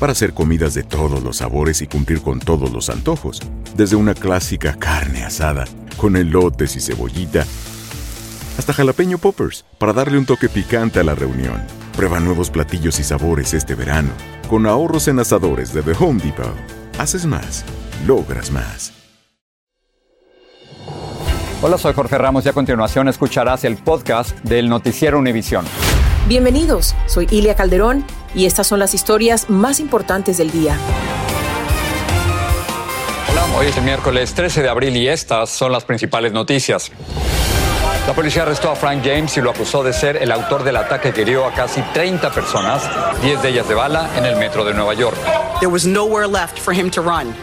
Para hacer comidas de todos los sabores y cumplir con todos los antojos, desde una clásica carne asada, con elotes y cebollita, hasta jalapeño poppers, para darle un toque picante a la reunión. Prueba nuevos platillos y sabores este verano, con ahorros en asadores de The Home Depot. Haces más, logras más. Hola, soy Jorge Ramos y a continuación escucharás el podcast del Noticiero Univisión. Bienvenidos, soy Ilia Calderón y estas son las historias más importantes del día. Hola, hoy es el miércoles 13 de abril y estas son las principales noticias. La policía arrestó a Frank James y lo acusó de ser el autor del ataque que hirió a casi 30 personas, 10 de ellas de bala, en el metro de Nueva York. There was nowhere left for him to run.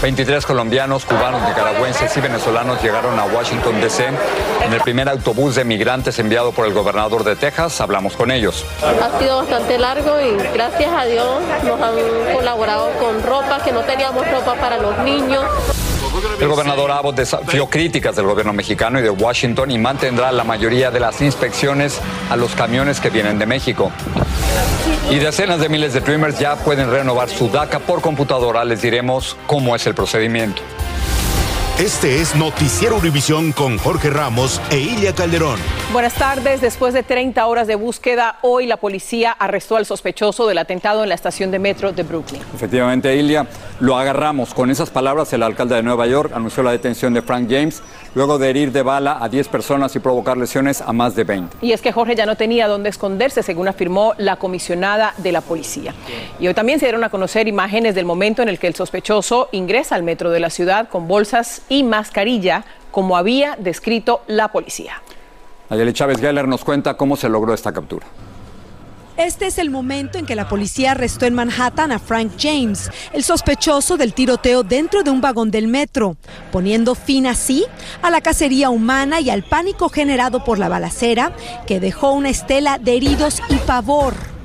23 colombianos, cubanos, nicaragüenses y venezolanos llegaron a Washington, D.C. en el primer autobús de migrantes enviado por el gobernador de Texas. Hablamos con ellos. Ha sido bastante largo y gracias a Dios nos han colaborado con ropa, que no teníamos ropa para los niños. El gobernador Abbott desafió críticas del gobierno mexicano y de Washington y mantendrá la mayoría de las inspecciones a los camiones que vienen de México. Y decenas de miles de Dreamers ya pueden renovar su DACA por computadora. Les diremos cómo es el procedimiento. Este es Noticiero Univisión con Jorge Ramos e Ilia Calderón. Buenas tardes. Después de 30 horas de búsqueda, hoy la policía arrestó al sospechoso del atentado en la estación de metro de Brooklyn. Efectivamente, Ilia, lo agarramos. Con esas palabras, el alcalde de Nueva York anunció la detención de Frank James luego de herir de bala a 10 personas y provocar lesiones a más de 20. Y es que Jorge ya no tenía dónde esconderse, según afirmó la comisionada de la policía. Y hoy también se dieron a conocer imágenes del momento en el que el sospechoso ingresa al metro de la ciudad con bolsas y mascarilla, como había descrito la policía. Ayeli Chávez Geller nos cuenta cómo se logró esta captura. Este es el momento en que la policía arrestó en Manhattan a Frank James, el sospechoso del tiroteo dentro de un vagón del metro, poniendo fin así a la cacería humana y al pánico generado por la balacera que dejó una estela de heridos y pavor.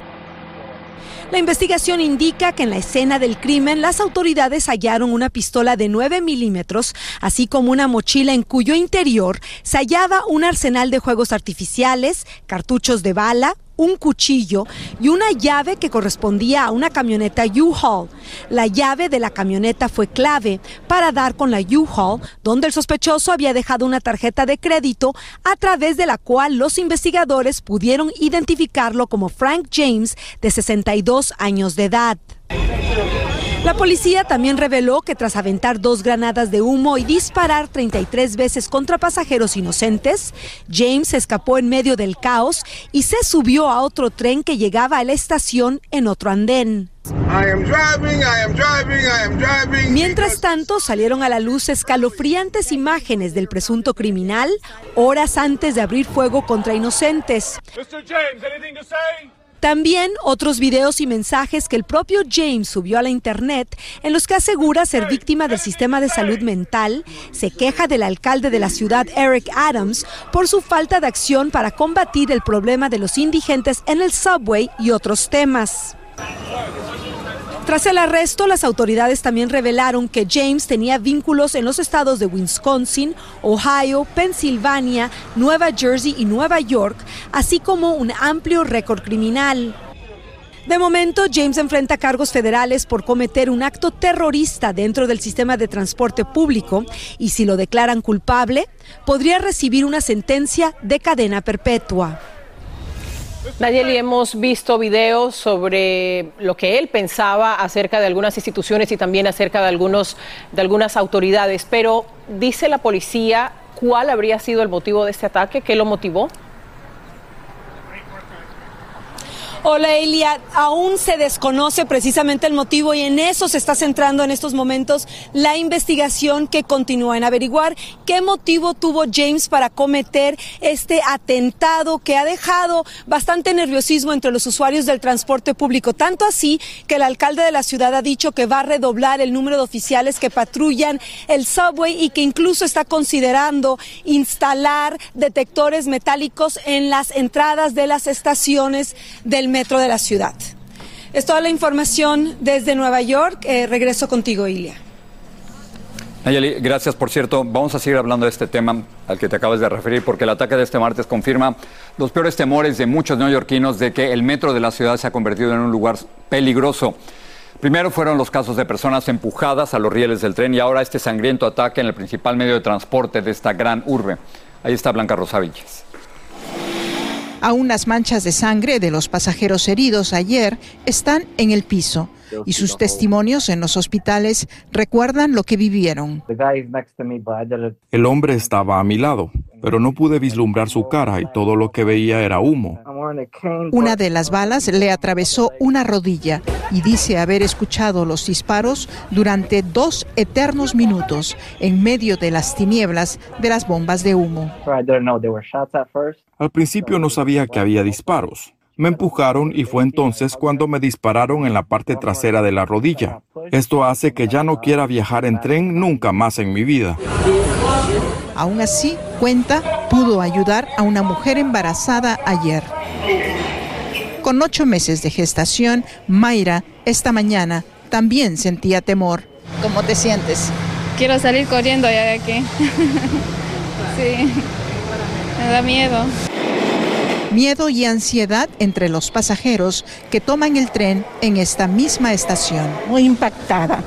La investigación indica que en la escena del crimen las autoridades hallaron una pistola de 9 milímetros, así como una mochila en cuyo interior se hallaba un arsenal de juegos artificiales, cartuchos de bala, un cuchillo y una llave que correspondía a una camioneta U-Haul. La llave de la camioneta fue clave para dar con la U-Haul, donde el sospechoso había dejado una tarjeta de crédito a través de la cual los investigadores pudieron identificarlo como Frank James, de 62 años de edad. La policía también reveló que tras aventar dos granadas de humo y disparar 33 veces contra pasajeros inocentes, James escapó en medio del caos y se subió a otro tren que llegaba a la estación en otro andén. Mientras tanto, salieron a la luz escalofriantes imágenes del presunto criminal horas antes de abrir fuego contra inocentes. También otros videos y mensajes que el propio James subió a la internet en los que asegura ser víctima del sistema de salud mental, se queja del alcalde de la ciudad Eric Adams por su falta de acción para combatir el problema de los indigentes en el subway y otros temas. Tras el arresto, las autoridades también revelaron que James tenía vínculos en los estados de Wisconsin, Ohio, Pensilvania, Nueva Jersey y Nueva York, así como un amplio récord criminal. De momento, James enfrenta cargos federales por cometer un acto terrorista dentro del sistema de transporte público y si lo declaran culpable, podría recibir una sentencia de cadena perpetua. Nayeli, hemos visto videos sobre lo que él pensaba acerca de algunas instituciones y también acerca de, algunos, de algunas autoridades, pero dice la policía cuál habría sido el motivo de este ataque, qué lo motivó. Hola Elia, aún se desconoce precisamente el motivo y en eso se está centrando en estos momentos la investigación que continúa en averiguar qué motivo tuvo James para cometer este atentado que ha dejado bastante nerviosismo entre los usuarios del transporte público, tanto así que el alcalde de la ciudad ha dicho que va a redoblar el número de oficiales que patrullan el subway y que incluso está considerando instalar detectores metálicos en las entradas de las estaciones del metro de la ciudad. Es toda la información desde Nueva York. Eh, regreso contigo, Ilia. Nayeli, gracias. Por cierto, vamos a seguir hablando de este tema al que te acabas de referir, porque el ataque de este martes confirma los peores temores de muchos neoyorquinos de que el metro de la ciudad se ha convertido en un lugar peligroso. Primero fueron los casos de personas empujadas a los rieles del tren y ahora este sangriento ataque en el principal medio de transporte de esta gran urbe. Ahí está Blanca Rosa Aún las manchas de sangre de los pasajeros heridos ayer están en el piso y sus testimonios en los hospitales recuerdan lo que vivieron. El hombre estaba a mi lado, pero no pude vislumbrar su cara y todo lo que veía era humo. Una de las balas le atravesó una rodilla y dice haber escuchado los disparos durante dos eternos minutos en medio de las tinieblas de las bombas de humo. Al principio no sabía que había disparos. Me empujaron y fue entonces cuando me dispararon en la parte trasera de la rodilla. Esto hace que ya no quiera viajar en tren nunca más en mi vida. Aún así, cuenta, pudo ayudar a una mujer embarazada ayer. Con ocho meses de gestación, Mayra esta mañana también sentía temor. ¿Cómo te sientes? Quiero salir corriendo ya de aquí. sí, me da miedo miedo y ansiedad entre los pasajeros que toman el tren en esta misma estación. Muy impactada,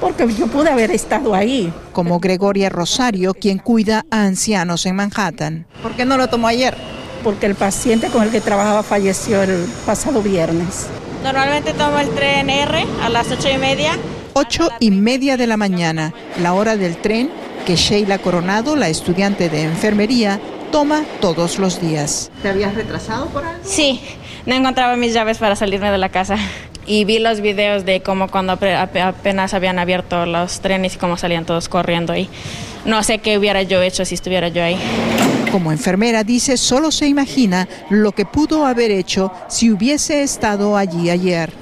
porque yo pude haber estado ahí. Como Gregoria Rosario, quien cuida a ancianos en Manhattan. ¿Por qué no lo tomó ayer? Porque el paciente con el que trabajaba falleció el pasado viernes. Normalmente tomo el tren R a las ocho y media. Ocho y media de la mañana, la hora del tren que Sheila Coronado, la estudiante de enfermería, toma todos los días. ¿Te habías retrasado por algo? Sí, no encontraba mis llaves para salirme de la casa. Y vi los videos de cómo cuando apenas habían abierto los trenes y cómo salían todos corriendo. Y no sé qué hubiera yo hecho si estuviera yo ahí. Como enfermera dice, solo se imagina lo que pudo haber hecho si hubiese estado allí ayer.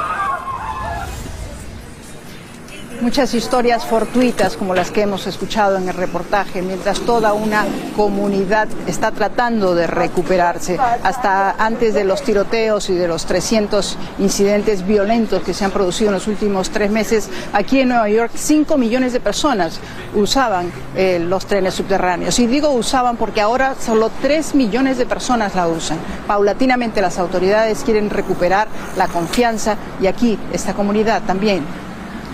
Muchas historias fortuitas como las que hemos escuchado en el reportaje, mientras toda una comunidad está tratando de recuperarse. Hasta antes de los tiroteos y de los 300 incidentes violentos que se han producido en los últimos tres meses, aquí en Nueva York 5 millones de personas usaban eh, los trenes subterráneos. Y digo usaban porque ahora solo 3 millones de personas la usan. Paulatinamente las autoridades quieren recuperar la confianza y aquí esta comunidad también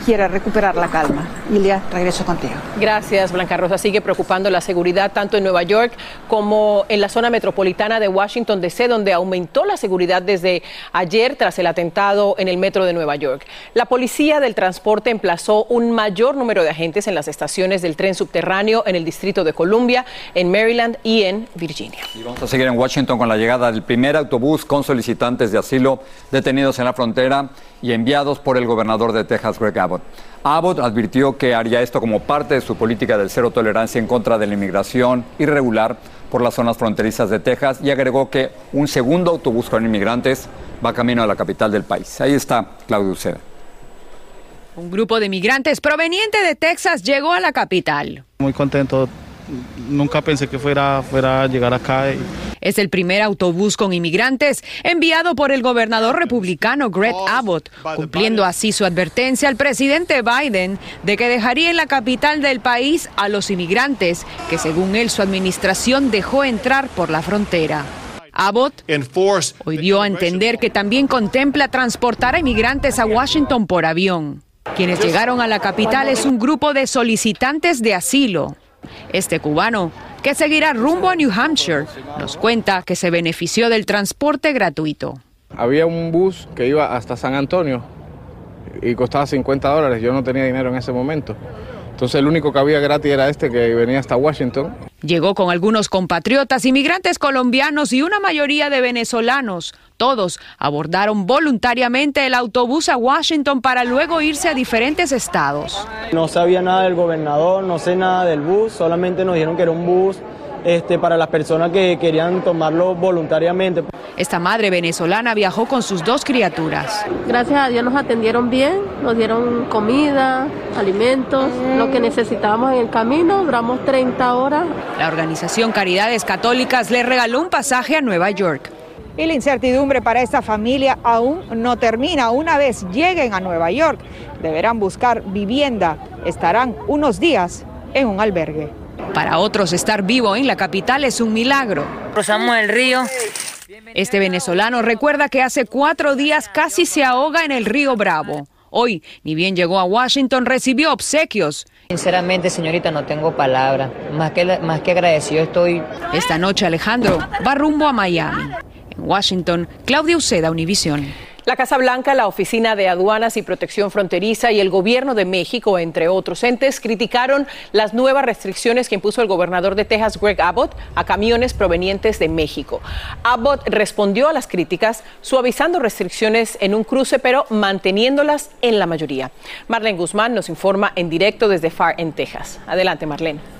quiera recuperar la calma. Ilia, regreso contigo. Gracias, Blanca Rosa. Sigue preocupando la seguridad tanto en Nueva York como en la zona metropolitana de Washington DC, donde aumentó la seguridad desde ayer tras el atentado en el metro de Nueva York. La policía del transporte emplazó un mayor número de agentes en las estaciones del tren subterráneo en el Distrito de Columbia, en Maryland y en Virginia. Y vamos a seguir en Washington con la llegada del primer autobús con solicitantes de asilo detenidos en la frontera y enviados por el gobernador de Texas, Greg Abbott. Abbott advirtió que haría esto como parte de su política de cero tolerancia en contra de la inmigración irregular por las zonas fronterizas de Texas y agregó que un segundo autobús con inmigrantes va camino a la capital del país. Ahí está Claudio Uceda. Un grupo de migrantes proveniente de Texas llegó a la capital. Muy contento nunca pensé que fuera, fuera a llegar acá. Es el primer autobús con inmigrantes enviado por el gobernador republicano Greg Abbott, cumpliendo así su advertencia al presidente Biden de que dejaría en la capital del país a los inmigrantes que según él su administración dejó entrar por la frontera. Abbott hoy dio a entender que también contempla transportar a inmigrantes a Washington por avión. Quienes llegaron a la capital es un grupo de solicitantes de asilo. Este cubano, que seguirá rumbo a New Hampshire, nos cuenta que se benefició del transporte gratuito. Había un bus que iba hasta San Antonio y costaba 50 dólares. Yo no tenía dinero en ese momento. Entonces el único que había gratis era este que venía hasta Washington. Llegó con algunos compatriotas, inmigrantes colombianos y una mayoría de venezolanos. Todos abordaron voluntariamente el autobús a Washington para luego irse a diferentes estados. No sabía nada del gobernador, no sé nada del bus, solamente nos dijeron que era un bus este, para las personas que querían tomarlo voluntariamente. Esta madre venezolana viajó con sus dos criaturas. Gracias a Dios nos atendieron bien, nos dieron comida, alimentos, lo que necesitábamos en el camino, duramos 30 horas. La organización Caridades Católicas le regaló un pasaje a Nueva York. Y la incertidumbre para esta familia aún no termina. Una vez lleguen a Nueva York, deberán buscar vivienda. Estarán unos días en un albergue. Para otros, estar vivo en la capital es un milagro. Cruzamos el río. Este venezolano recuerda que hace cuatro días casi se ahoga en el río Bravo. Hoy, ni bien llegó a Washington, recibió obsequios. Sinceramente, señorita, no tengo palabra. Más que, más que agradecido estoy. Esta noche, Alejandro va rumbo a Miami. En Washington, Claudia Uceda, Univisión. La Casa Blanca, la Oficina de Aduanas y Protección Fronteriza y el Gobierno de México, entre otros entes, criticaron las nuevas restricciones que impuso el gobernador de Texas, Greg Abbott, a camiones provenientes de México. Abbott respondió a las críticas suavizando restricciones en un cruce, pero manteniéndolas en la mayoría. Marlene Guzmán nos informa en directo desde FAR en Texas. Adelante, Marlene.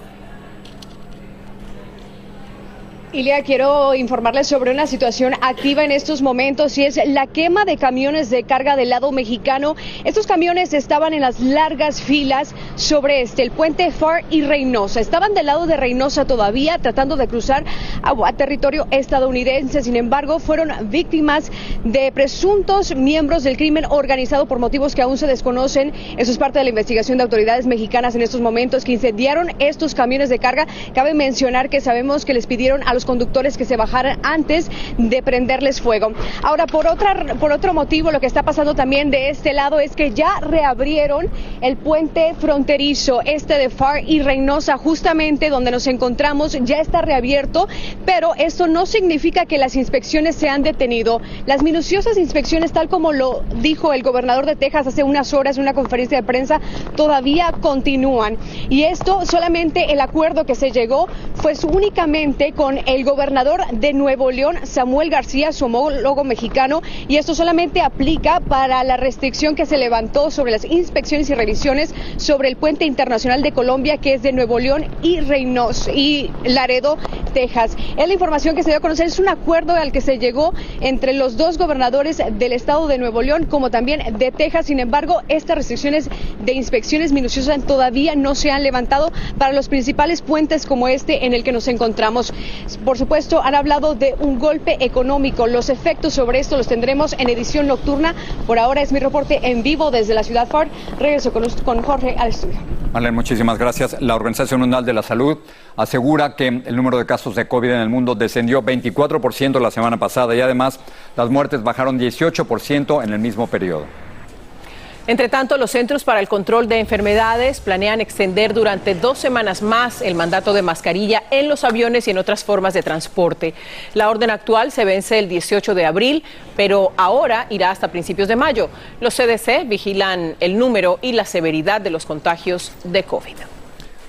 Ilia, quiero informarles sobre una situación activa en estos momentos y es la quema de camiones de carga del lado mexicano. Estos camiones estaban en las largas filas sobre este, el puente Far y Reynosa. Estaban del lado de Reynosa todavía tratando de cruzar a, territorio estadounidense. Sin embargo, fueron víctimas de presuntos miembros del crimen organizado por motivos que aún se desconocen. Eso es parte de la investigación de autoridades mexicanas en estos momentos que incendiaron estos camiones de carga. Cabe mencionar que sabemos que les pidieron a los conductores que se bajaran antes de prenderles fuego. Ahora, por, otra, por otro motivo, lo que está pasando también de este lado es que ya reabrieron el puente fronterizo, este de Far y Reynosa, justamente donde nos encontramos, ya está reabierto, pero esto no significa que las inspecciones se han detenido. Las minuciosas inspecciones, tal como lo dijo el gobernador de Texas hace unas horas en una conferencia de prensa, todavía continúan. Y esto solamente el acuerdo que se llegó fue únicamente con el gobernador de Nuevo León, Samuel García, su homólogo mexicano, y esto solamente aplica para la restricción que se levantó sobre las inspecciones y revisiones sobre el puente internacional de Colombia, que es de Nuevo León y Reynosa y Laredo, Texas. Es la información que se dio a conocer, es un acuerdo al que se llegó entre los dos gobernadores del estado de Nuevo León, como también de Texas. Sin embargo, estas restricciones de inspecciones minuciosas todavía no se han levantado para los principales puentes como este en el que nos encontramos. Por supuesto, han hablado de un golpe económico. Los efectos sobre esto los tendremos en edición nocturna. Por ahora es mi reporte en vivo desde la ciudad Ford. Regreso con, con Jorge al estudio. Marlene, muchísimas gracias. La Organización Mundial de la Salud asegura que el número de de COVID en el mundo descendió 24% la semana pasada y además las muertes bajaron 18% en el mismo periodo. Entre tanto, los Centros para el Control de Enfermedades planean extender durante dos semanas más el mandato de mascarilla en los aviones y en otras formas de transporte. La orden actual se vence el 18 de abril, pero ahora irá hasta principios de mayo. Los CDC vigilan el número y la severidad de los contagios de COVID.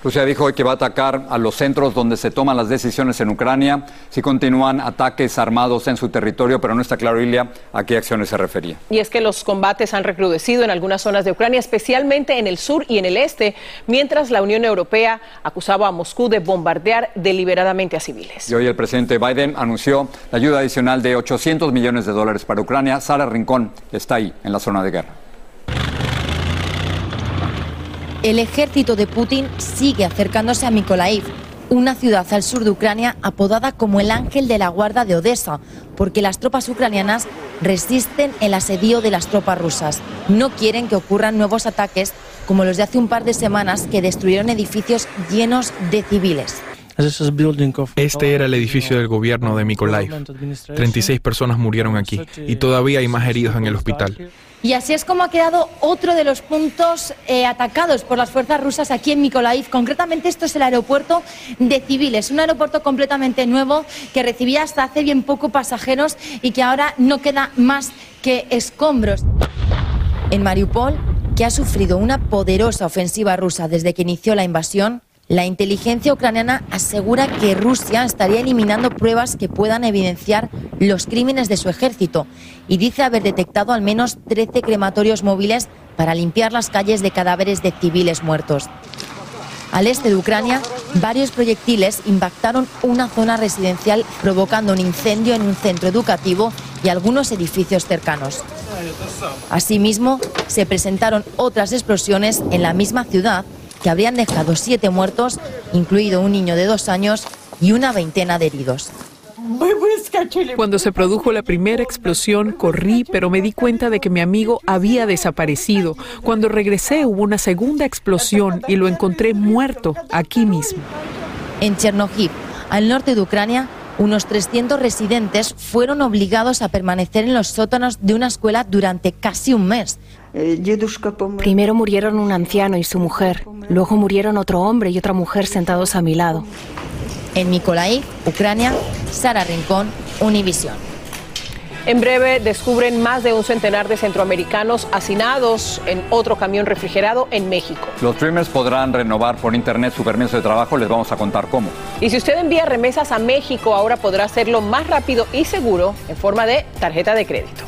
Rusia dijo hoy que va a atacar a los centros donde se toman las decisiones en Ucrania si continúan ataques armados en su territorio, pero no está claro, Ilia, a qué acciones se refería. Y es que los combates han recrudecido en algunas zonas de Ucrania, especialmente en el sur y en el este, mientras la Unión Europea acusaba a Moscú de bombardear deliberadamente a civiles. Y hoy el presidente Biden anunció la ayuda adicional de 800 millones de dólares para Ucrania. Sara Rincón está ahí, en la zona de guerra. El ejército de Putin sigue acercándose a Mykolaiv, una ciudad al sur de Ucrania apodada como el ángel de la guarda de Odessa, porque las tropas ucranianas resisten el asedio de las tropas rusas. No quieren que ocurran nuevos ataques como los de hace un par de semanas que destruyeron edificios llenos de civiles. Este era el edificio del gobierno de Mykolaiv. 36 personas murieron aquí y todavía hay más heridos en el hospital. Y así es como ha quedado otro de los puntos eh, atacados por las fuerzas rusas aquí en Mykolaiv. Concretamente esto es el aeropuerto de civiles, un aeropuerto completamente nuevo que recibía hasta hace bien poco pasajeros y que ahora no queda más que escombros. En Mariupol, que ha sufrido una poderosa ofensiva rusa desde que inició la invasión, La inteligencia ucraniana asegura que Rusia estaría eliminando pruebas que puedan evidenciar los crímenes de su ejército y dice haber detectado al menos 13 crematorios móviles para limpiar las calles de cadáveres de civiles muertos. Al este de Ucrania, varios proyectiles impactaron una zona residencial provocando un incendio en un centro educativo y algunos edificios cercanos. Asimismo, se presentaron otras explosiones en la misma ciudad que habrían dejado siete muertos, incluido un niño de dos años y una veintena de heridos. Cuando se produjo la primera explosión, corrí, pero me di cuenta de que mi amigo había desaparecido. Cuando regresé hubo una segunda explosión y lo encontré muerto aquí mismo. En Chernobyl, al norte de Ucrania, unos 300 residentes fueron obligados a permanecer en los sótanos de una escuela durante casi un mes. Primero murieron un anciano y su mujer, luego murieron otro hombre y otra mujer sentados a mi lado. En Mykolaiv, Ucrania, Sara Rincón, Univisión. En breve descubren más de un centenar de centroamericanos hacinados en otro camión refrigerado en México. Los Dreamers podrán renovar por internet su permiso de trabajo, les vamos a contar cómo. Y si usted envía remesas a México, ahora podrá hacerlo más rápido y seguro en forma de tarjeta de crédito.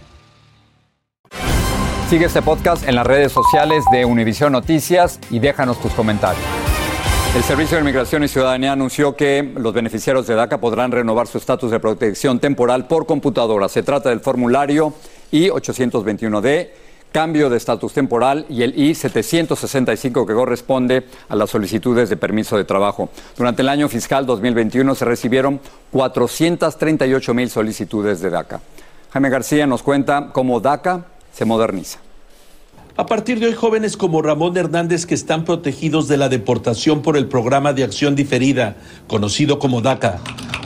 Sigue este podcast en las redes sociales de Univision Noticias y déjanos tus comentarios. El Servicio de Inmigración y Ciudadanía anunció que los beneficiarios de DACA podrán renovar su estatus de protección temporal por computadora. Se trata del formulario I-821D, cambio de estatus temporal y el I-765 que corresponde a las solicitudes de permiso de trabajo. Durante el año fiscal 2021 se recibieron 438 mil solicitudes de DACA. Jaime García nos cuenta cómo DACA se moderniza. A partir de hoy, jóvenes como Ramón Hernández que están protegidos de la deportación por el programa de acción diferida, conocido como DACA,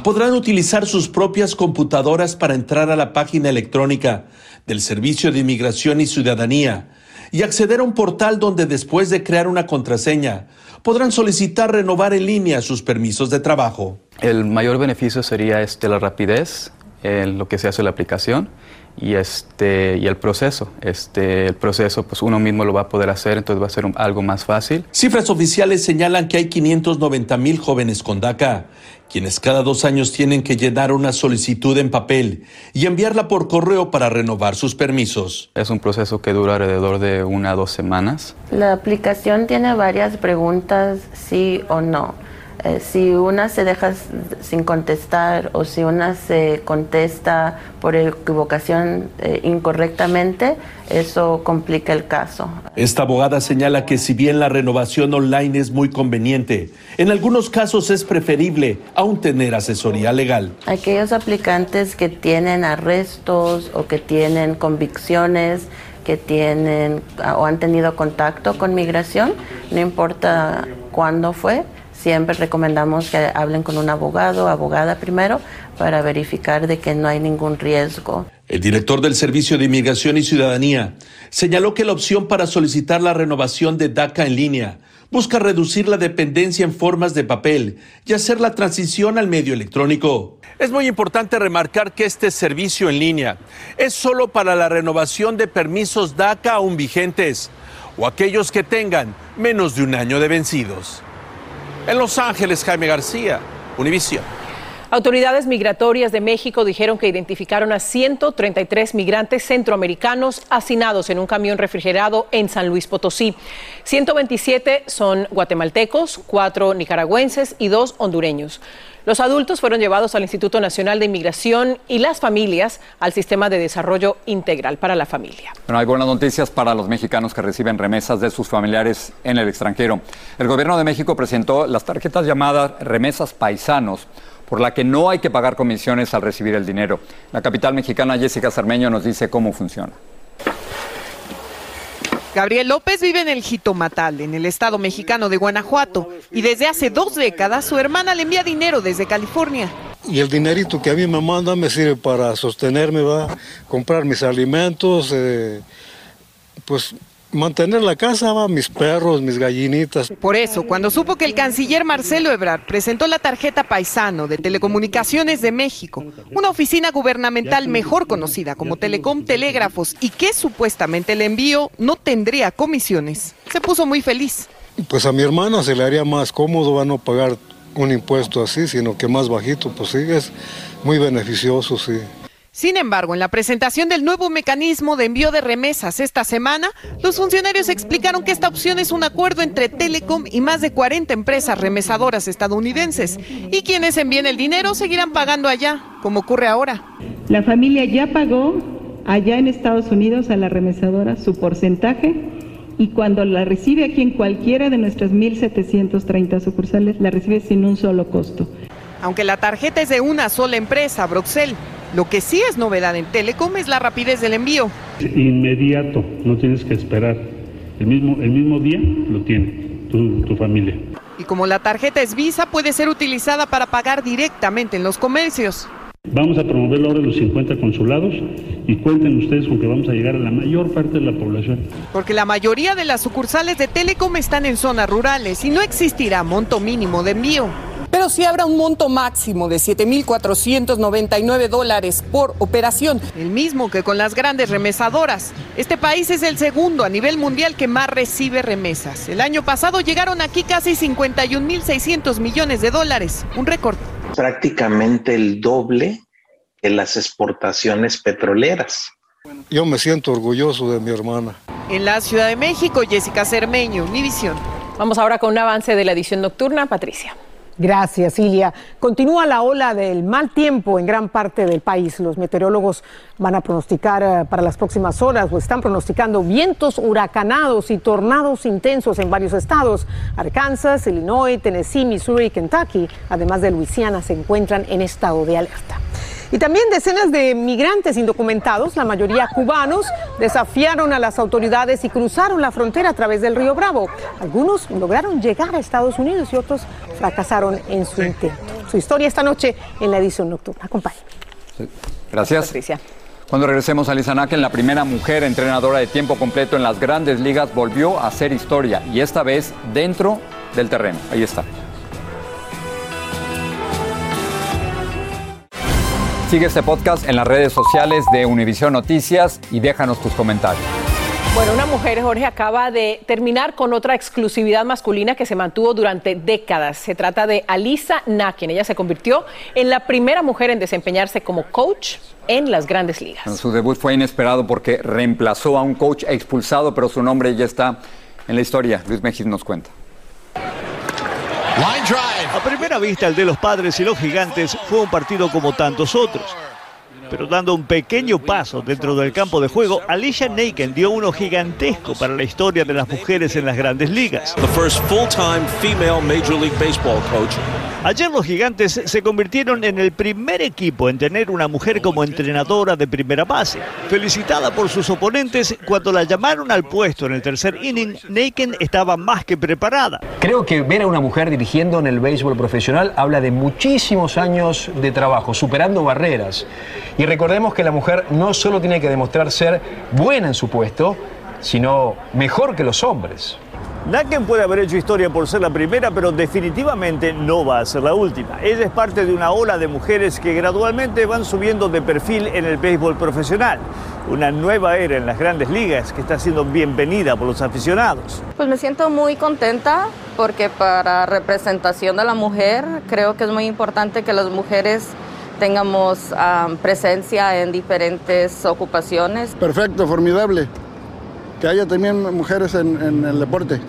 podrán utilizar sus propias computadoras para entrar a la página electrónica del Servicio de Inmigración y Ciudadanía y acceder a un portal donde después de crear una contraseña podrán solicitar renovar en línea sus permisos de trabajo. El mayor beneficio sería este, la rapidez en lo que se hace la aplicación y este y el proceso. Este el proceso pues uno mismo lo va a poder hacer entonces va a ser algo más fácil. Cifras oficiales señalan que hay 590 mil jóvenes con DACA quienes cada dos años tienen que llenar una solicitud en papel y enviarla por correo para renovar sus permisos. Es un proceso que dura alrededor de una a dos semanas. La aplicación tiene varias preguntas sí o no eh, si una se deja sin contestar o si una se contesta por equivocación eh, incorrectamente, eso complica el caso. Esta abogada señala que si bien la renovación online es muy conveniente, en algunos casos es preferible aún tener asesoría legal. Aquellos aplicantes que tienen arrestos o que tienen convicciones, que tienen o han tenido contacto con migración, no importa cuándo fue, siempre recomendamos que hablen con un abogado, abogada primero, para verificar de que no hay ningún riesgo. El director del Servicio de Inmigración y Ciudadanía señaló que la opción para solicitar la renovación de DACA en línea busca reducir la dependencia en formas de papel y hacer la transición al medio electrónico. Es muy importante remarcar que este servicio en línea es solo para la renovación de permisos DACA aún vigentes o aquellos que tengan menos de un año de vencidos. En Los Ángeles, Jaime García, Univisión. Autoridades migratorias de México dijeron que identificaron a 133 migrantes centroamericanos hacinados en un camión refrigerado en San Luis Potosí. 127 son guatemaltecos, cuatro nicaragüenses y dos hondureños. Los adultos fueron llevados al Instituto Nacional de Inmigración y las familias al Sistema de Desarrollo Integral para la Familia. Bueno, hay buenas noticias para los mexicanos que reciben remesas de sus familiares en el extranjero. El gobierno de México presentó las tarjetas llamadas remesas paisanos por la que no hay que pagar comisiones al recibir el dinero. La capital mexicana Jessica Cermeño nos dice cómo funciona. Gabriel López vive en el Jitomatal, en el estado mexicano de Guanajuato, y desde hace dos décadas su hermana le envía dinero desde California. Y el dinerito que a mí me manda me sirve para sostenerme, va, comprar mis alimentos, eh, pues mantener la casa, mis perros, mis gallinitas. Por eso, cuando supo que el canciller Marcelo Ebrard presentó la tarjeta paisano de Telecomunicaciones de México, una oficina gubernamental mejor conocida como Telecom Telégrafos y que supuestamente el envío no tendría comisiones, se puso muy feliz. Pues a mi hermana se le haría más cómodo a no pagar un impuesto así, sino que más bajito, pues sí, es muy beneficioso, sí. Sin embargo, en la presentación del nuevo mecanismo de envío de remesas esta semana, los funcionarios explicaron que esta opción es un acuerdo entre Telecom y más de 40 empresas remesadoras estadounidenses y quienes envíen el dinero seguirán pagando allá, como ocurre ahora. La familia ya pagó allá en Estados Unidos a la remesadora su porcentaje y cuando la recibe aquí en cualquiera de nuestras 1.730 sucursales, la recibe sin un solo costo. Aunque la tarjeta es de una sola empresa, Broxel, lo que sí es novedad en Telecom es la rapidez del envío. Inmediato, no tienes que esperar. El mismo, el mismo día lo tiene tu, tu familia. Y como la tarjeta es Visa, puede ser utilizada para pagar directamente en los comercios. Vamos a promover la hora de los 50 consulados y cuenten ustedes con que vamos a llegar a la mayor parte de la población. Porque la mayoría de las sucursales de Telecom están en zonas rurales y no existirá monto mínimo de envío pero sí habrá un monto máximo de 7.499 dólares por operación, el mismo que con las grandes remesadoras. Este país es el segundo a nivel mundial que más recibe remesas. El año pasado llegaron aquí casi 51.600 millones de dólares, un récord. Prácticamente el doble que las exportaciones petroleras. Yo me siento orgulloso de mi hermana. En la Ciudad de México, Jessica Cermeño, Univisión. Vamos ahora con un avance de la edición nocturna, Patricia. Gracias, Ilia. Continúa la ola del mal tiempo en gran parte del país. Los meteorólogos van a pronosticar eh, para las próximas horas o están pronosticando vientos huracanados y tornados intensos en varios estados. Arkansas, Illinois, Tennessee, Missouri y Kentucky, además de Luisiana, se encuentran en estado de alerta. Y también decenas de migrantes indocumentados, la mayoría cubanos, desafiaron a las autoridades y cruzaron la frontera a través del río Bravo. Algunos lograron llegar a Estados Unidos y otros fracasaron en su intento. Su historia esta noche en la edición nocturna. Acompañe. Gracias. Patricia. Cuando regresemos a Lizanaken, la primera mujer entrenadora de tiempo completo en las grandes ligas volvió a hacer historia y esta vez dentro del terreno. Ahí está. Sigue este podcast en las redes sociales de Univision Noticias y déjanos tus comentarios. Bueno, una mujer, Jorge, acaba de terminar con otra exclusividad masculina que se mantuvo durante décadas. Se trata de Alisa Nakin. Ella se convirtió en la primera mujer en desempeñarse como coach en las grandes ligas. su debut fue inesperado porque reemplazó a un coach expulsado, pero su nombre ya está en la historia. Luis Mejís nos cuenta. A primera vista, el de los padres y los gigantes fue un partido como tantos otros. Pero dando un pequeño paso dentro del campo de juego, Alicia Naken dio uno gigantesco para la historia de las mujeres en las grandes ligas. Ayer los gigantes se convirtieron en el primer equipo en tener una mujer como entrenadora de primera base. Felicitada por sus oponentes, cuando la llamaron al puesto en el tercer inning, Naken estaba más que preparada. Creo que ver a una mujer dirigiendo en el béisbol profesional habla de muchísimos años de trabajo, superando barreras. Y recordemos que la mujer no solo tiene que demostrar ser buena en su puesto, sino mejor que los hombres. Naken puede haber hecho historia por ser la primera, pero definitivamente no va a ser la última. Ella es parte de una ola de mujeres que gradualmente van subiendo de perfil en el béisbol profesional. Una nueva era en las grandes ligas que está siendo bienvenida por los aficionados. Pues me siento muy contenta porque para representación de la mujer creo que es muy importante que las mujeres tengamos presencia en diferentes ocupaciones. Perfecto, formidable que haya también mujeres en, el deporte.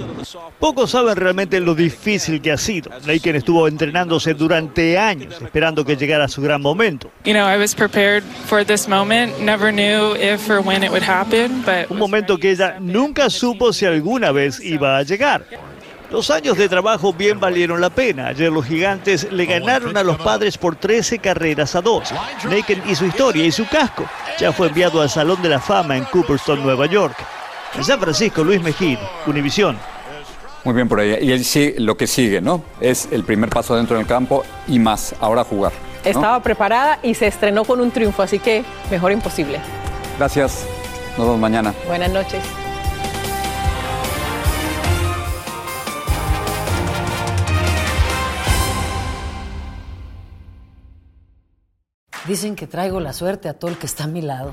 Pocos saben realmente lo difícil que ha sido. Laken estuvo entrenándose durante años, esperando que llegara su gran momento. Un momento que ella nunca supo si alguna vez iba a llegar. Los años de trabajo bien valieron la pena. Ayer los gigantes le ganaron a los padres por 13 carreras a 2. Laken y su historia y su casco ya fue enviado al Salón de la Fama en Cooperstown, Nueva York. En San Francisco, Luis Mejía, Univisión. Muy bien por ahí. Y él sí, lo que sigue, ¿no? Es el primer paso dentro del campo y más, ahora jugar. Estaba preparada y se estrenó con un triunfo, así que mejor imposible. Gracias. Nos vemos mañana. Buenas noches. Dicen que traigo la suerte a todo el que está a mi lado.